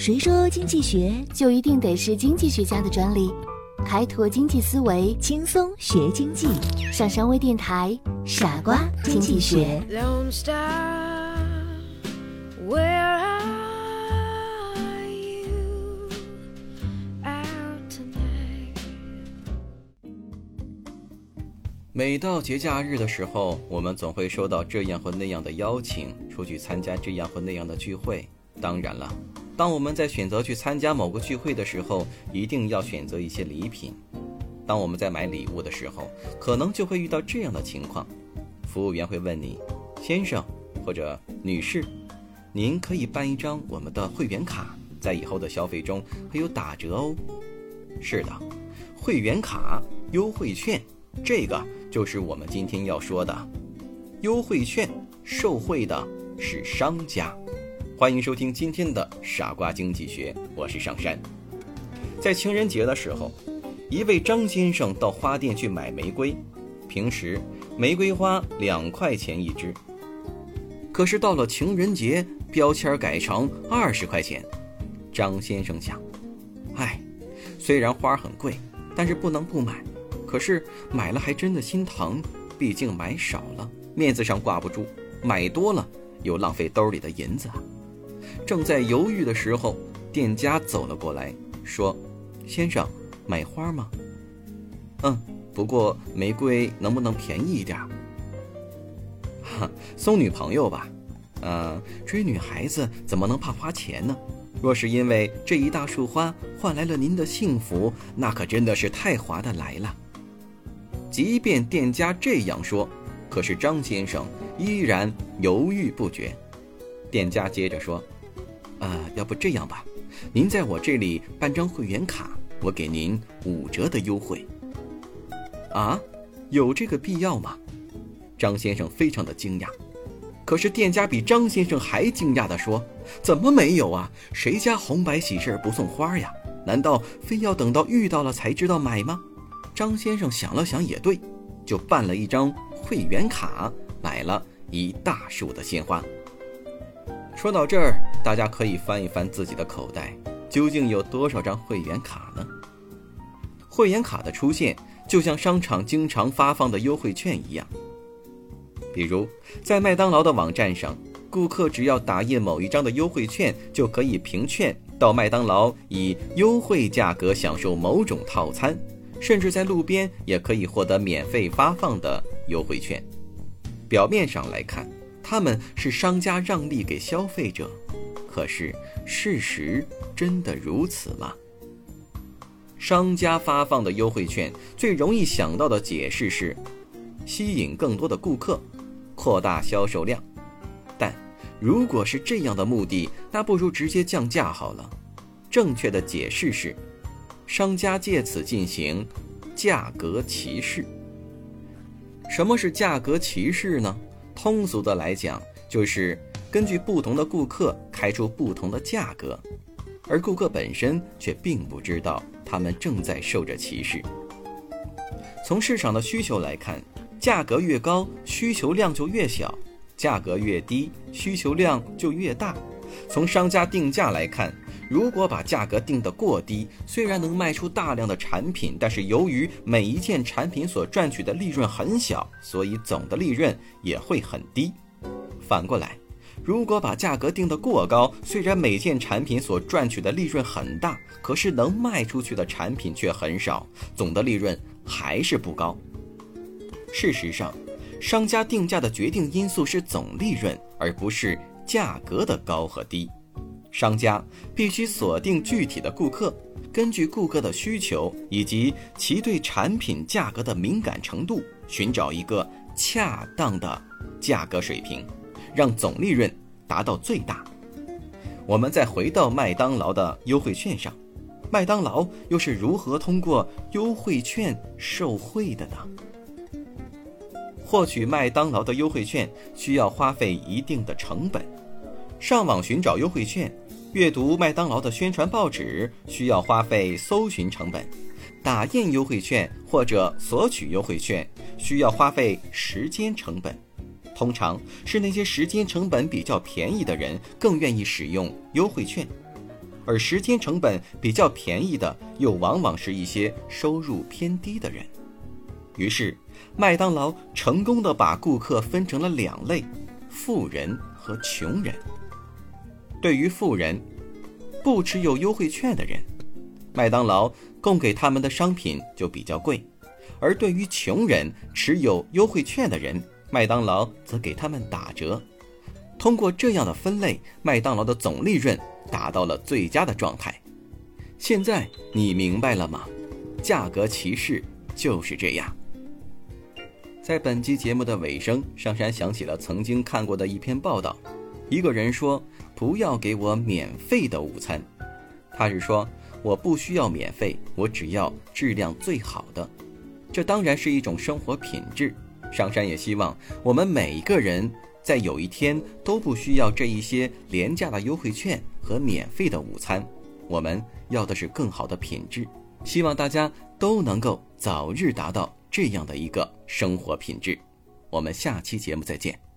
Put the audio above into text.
谁说经济学就一定得是经济学家的专利？开拓经济思维，轻松学经济。上山微电台，傻瓜经济学。每到节假日的时候，我们总会收到这样或那样的邀请，出去参加这样或那样的聚会。当然了，当我们在选择去参加某个聚会的时候，一定要选择一些礼品。当我们在买礼物的时候，可能就会遇到这样的情况：服务员会问你，先生或者女士，您可以办一张我们的会员卡，在以后的消费中会有打折哦。是的，会员卡优惠券，这个就是我们今天要说的优惠券，受惠的是商家。欢迎收听今天的傻瓜经济学，我是上山。在情人节的时候，一位张先生到花店去买玫瑰，平时玫瑰花两块钱一支，可是到了情人节，标签改成二十块钱。张先生想，唉，虽然花很贵，但是不能不买。可是买了还真的心疼，毕竟买少了面子上挂不住，买多了又浪费兜里的银子啊。正在犹豫的时候，店家走了过来，说：“先生，买花吗？”“嗯，不过玫瑰能不能便宜一点？”“哈，送女朋友吧。”“嗯，追女孩子怎么能怕花钱呢？若是因为这一大束花换来了您的幸福，那可真的是太划得来了。”即便店家这样说，可是张先生依然犹豫不决。店家接着说。呃，要不这样吧，您在我这里办张会员卡，我给您五折的优惠。啊，有这个必要吗？张先生非常的惊讶。可是店家比张先生还惊讶的说：“怎么没有啊？谁家红白喜事不送花呀？难道非要等到遇到了才知道买吗？”张先生想了想，也对，就办了一张会员卡，买了一大束的鲜花。说到这儿，大家可以翻一翻自己的口袋，究竟有多少张会员卡呢？会员卡的出现，就像商场经常发放的优惠券一样。比如，在麦当劳的网站上，顾客只要打印某一张的优惠券，就可以凭券到麦当劳以优惠价格享受某种套餐，甚至在路边也可以获得免费发放的优惠券。表面上来看。他们是商家让利给消费者，可是事实真的如此吗？商家发放的优惠券最容易想到的解释是，吸引更多的顾客，扩大销售量。但如果是这样的目的，那不如直接降价好了。正确的解释是，商家借此进行价格歧视。什么是价格歧视呢？通俗的来讲，就是根据不同的顾客开出不同的价格，而顾客本身却并不知道他们正在受着歧视。从市场的需求来看，价格越高，需求量就越小；价格越低，需求量就越大。从商家定价来看，如果把价格定得过低，虽然能卖出大量的产品，但是由于每一件产品所赚取的利润很小，所以总的利润也会很低。反过来，如果把价格定得过高，虽然每件产品所赚取的利润很大，可是能卖出去的产品却很少，总的利润还是不高。事实上，商家定价的决定因素是总利润，而不是价格的高和低。商家必须锁定具体的顾客，根据顾客的需求以及其对产品价格的敏感程度，寻找一个恰当的价格水平，让总利润达到最大。我们再回到麦当劳的优惠券上，麦当劳又是如何通过优惠券受惠的呢？获取麦当劳的优惠券需要花费一定的成本。上网寻找优惠券，阅读麦当劳的宣传报纸需要花费搜寻成本；打印优惠券或者索取优惠券需要花费时间成本。通常是那些时间成本比较便宜的人更愿意使用优惠券，而时间成本比较便宜的，又往往是一些收入偏低的人。于是，麦当劳成功的把顾客分成了两类：富人和穷人。对于富人，不持有优惠券的人，麦当劳供给他们的商品就比较贵；而对于穷人，持有优惠券的人，麦当劳则给他们打折。通过这样的分类，麦当劳的总利润达到了最佳的状态。现在你明白了吗？价格歧视就是这样。在本期节目的尾声，上山想起了曾经看过的一篇报道。一个人说：“不要给我免费的午餐。”他是说：“我不需要免费，我只要质量最好的。”这当然是一种生活品质。上山也希望我们每一个人在有一天都不需要这一些廉价的优惠券和免费的午餐。我们要的是更好的品质。希望大家都能够早日达到这样的一个生活品质。我们下期节目再见。